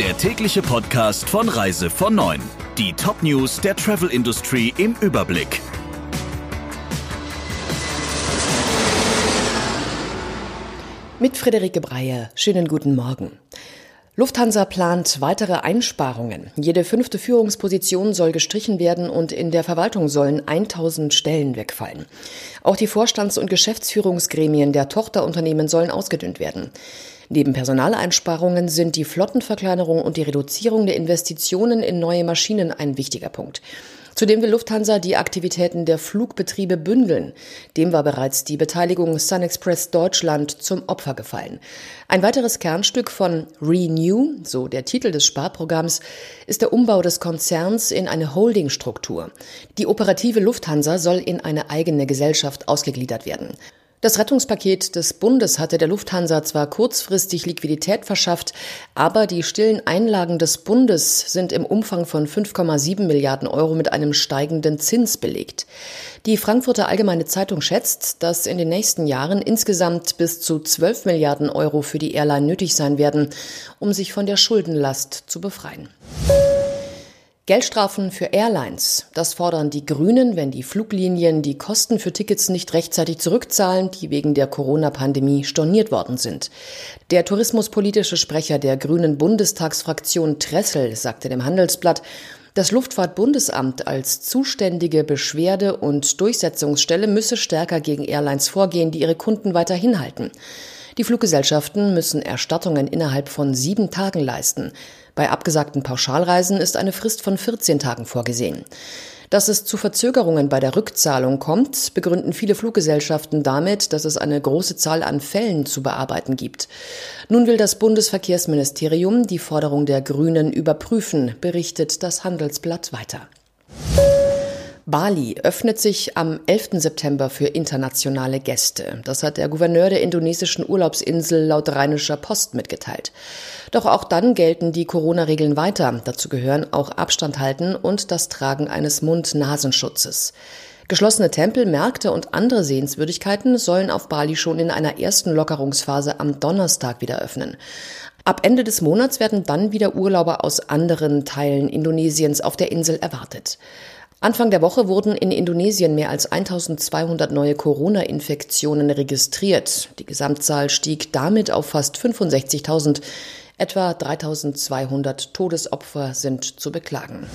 der tägliche Podcast von Reise von 9. Die Top-News der Travel Industry im Überblick. Mit Friederike Breyer. Schönen guten Morgen. Lufthansa plant weitere Einsparungen. Jede fünfte Führungsposition soll gestrichen werden und in der Verwaltung sollen 1000 Stellen wegfallen. Auch die Vorstands- und Geschäftsführungsgremien der Tochterunternehmen sollen ausgedünnt werden. Neben Personaleinsparungen sind die Flottenverkleinerung und die Reduzierung der Investitionen in neue Maschinen ein wichtiger Punkt. Zudem will Lufthansa die Aktivitäten der Flugbetriebe bündeln. Dem war bereits die Beteiligung SunExpress Deutschland zum Opfer gefallen. Ein weiteres Kernstück von Renew, so der Titel des Sparprogramms, ist der Umbau des Konzerns in eine Holdingstruktur. Die operative Lufthansa soll in eine eigene Gesellschaft ausgegliedert werden. Das Rettungspaket des Bundes hatte der Lufthansa zwar kurzfristig Liquidität verschafft, aber die stillen Einlagen des Bundes sind im Umfang von 5,7 Milliarden Euro mit einem steigenden Zins belegt. Die Frankfurter Allgemeine Zeitung schätzt, dass in den nächsten Jahren insgesamt bis zu 12 Milliarden Euro für die Airline nötig sein werden, um sich von der Schuldenlast zu befreien. Geldstrafen für Airlines. Das fordern die Grünen, wenn die Fluglinien die Kosten für Tickets nicht rechtzeitig zurückzahlen, die wegen der Corona-Pandemie storniert worden sind. Der tourismuspolitische Sprecher der Grünen Bundestagsfraktion Tressel sagte dem Handelsblatt, das Luftfahrtbundesamt als zuständige Beschwerde- und Durchsetzungsstelle müsse stärker gegen Airlines vorgehen, die ihre Kunden weiterhin halten. Die Fluggesellschaften müssen Erstattungen innerhalb von sieben Tagen leisten. Bei abgesagten Pauschalreisen ist eine Frist von 14 Tagen vorgesehen. Dass es zu Verzögerungen bei der Rückzahlung kommt, begründen viele Fluggesellschaften damit, dass es eine große Zahl an Fällen zu bearbeiten gibt. Nun will das Bundesverkehrsministerium die Forderung der Grünen überprüfen, berichtet das Handelsblatt weiter. Bali öffnet sich am 11. September für internationale Gäste. Das hat der Gouverneur der indonesischen Urlaubsinsel laut Rheinischer Post mitgeteilt. Doch auch dann gelten die Corona-Regeln weiter. Dazu gehören auch Abstand halten und das Tragen eines Mund-Nasenschutzes. Geschlossene Tempel, Märkte und andere Sehenswürdigkeiten sollen auf Bali schon in einer ersten Lockerungsphase am Donnerstag wieder öffnen. Ab Ende des Monats werden dann wieder Urlauber aus anderen Teilen Indonesiens auf der Insel erwartet. Anfang der Woche wurden in Indonesien mehr als 1200 neue Corona-Infektionen registriert. Die Gesamtzahl stieg damit auf fast 65.000. Etwa 3200 Todesopfer sind zu beklagen.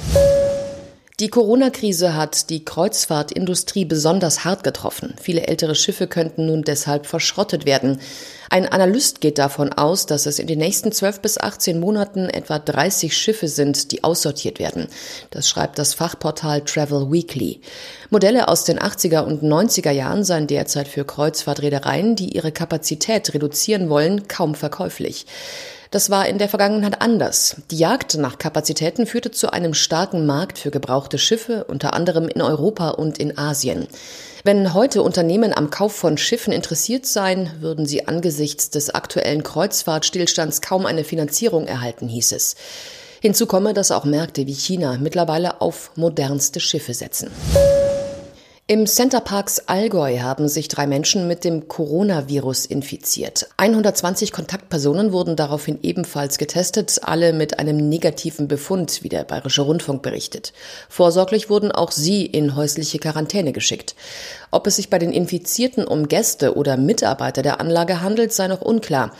Die Corona-Krise hat die Kreuzfahrtindustrie besonders hart getroffen. Viele ältere Schiffe könnten nun deshalb verschrottet werden. Ein Analyst geht davon aus, dass es in den nächsten 12 bis 18 Monaten etwa 30 Schiffe sind, die aussortiert werden. Das schreibt das Fachportal Travel Weekly. Modelle aus den 80er und 90er Jahren seien derzeit für Kreuzfahrtreedereien, die ihre Kapazität reduzieren wollen, kaum verkäuflich. Das war in der Vergangenheit anders. Die Jagd nach Kapazitäten führte zu einem starken Markt für gebrauchte Schiffe, unter anderem in Europa und in Asien. Wenn heute Unternehmen am Kauf von Schiffen interessiert seien, würden sie angesichts des aktuellen Kreuzfahrtstillstands kaum eine Finanzierung erhalten, hieß es. Hinzu komme, dass auch Märkte wie China mittlerweile auf modernste Schiffe setzen. Im Centerparks Allgäu haben sich drei Menschen mit dem Coronavirus infiziert. 120 Kontaktpersonen wurden daraufhin ebenfalls getestet, alle mit einem negativen Befund, wie der Bayerische Rundfunk berichtet. Vorsorglich wurden auch sie in häusliche Quarantäne geschickt. Ob es sich bei den Infizierten um Gäste oder Mitarbeiter der Anlage handelt, sei noch unklar.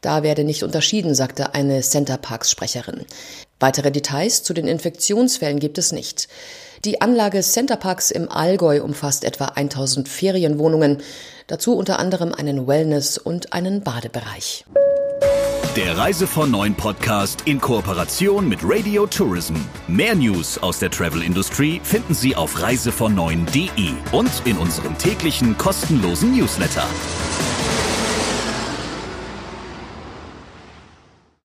Da werde nicht unterschieden, sagte eine Centerparks-Sprecherin. Weitere Details zu den Infektionsfällen gibt es nicht. Die Anlage Centerparks im Allgäu umfasst etwa 1000 Ferienwohnungen, dazu unter anderem einen Wellness- und einen Badebereich. Der Reise von Neuen Podcast in Kooperation mit Radio Tourism. Mehr News aus der Travel Industry finden Sie auf reisevon und in unserem täglichen kostenlosen Newsletter.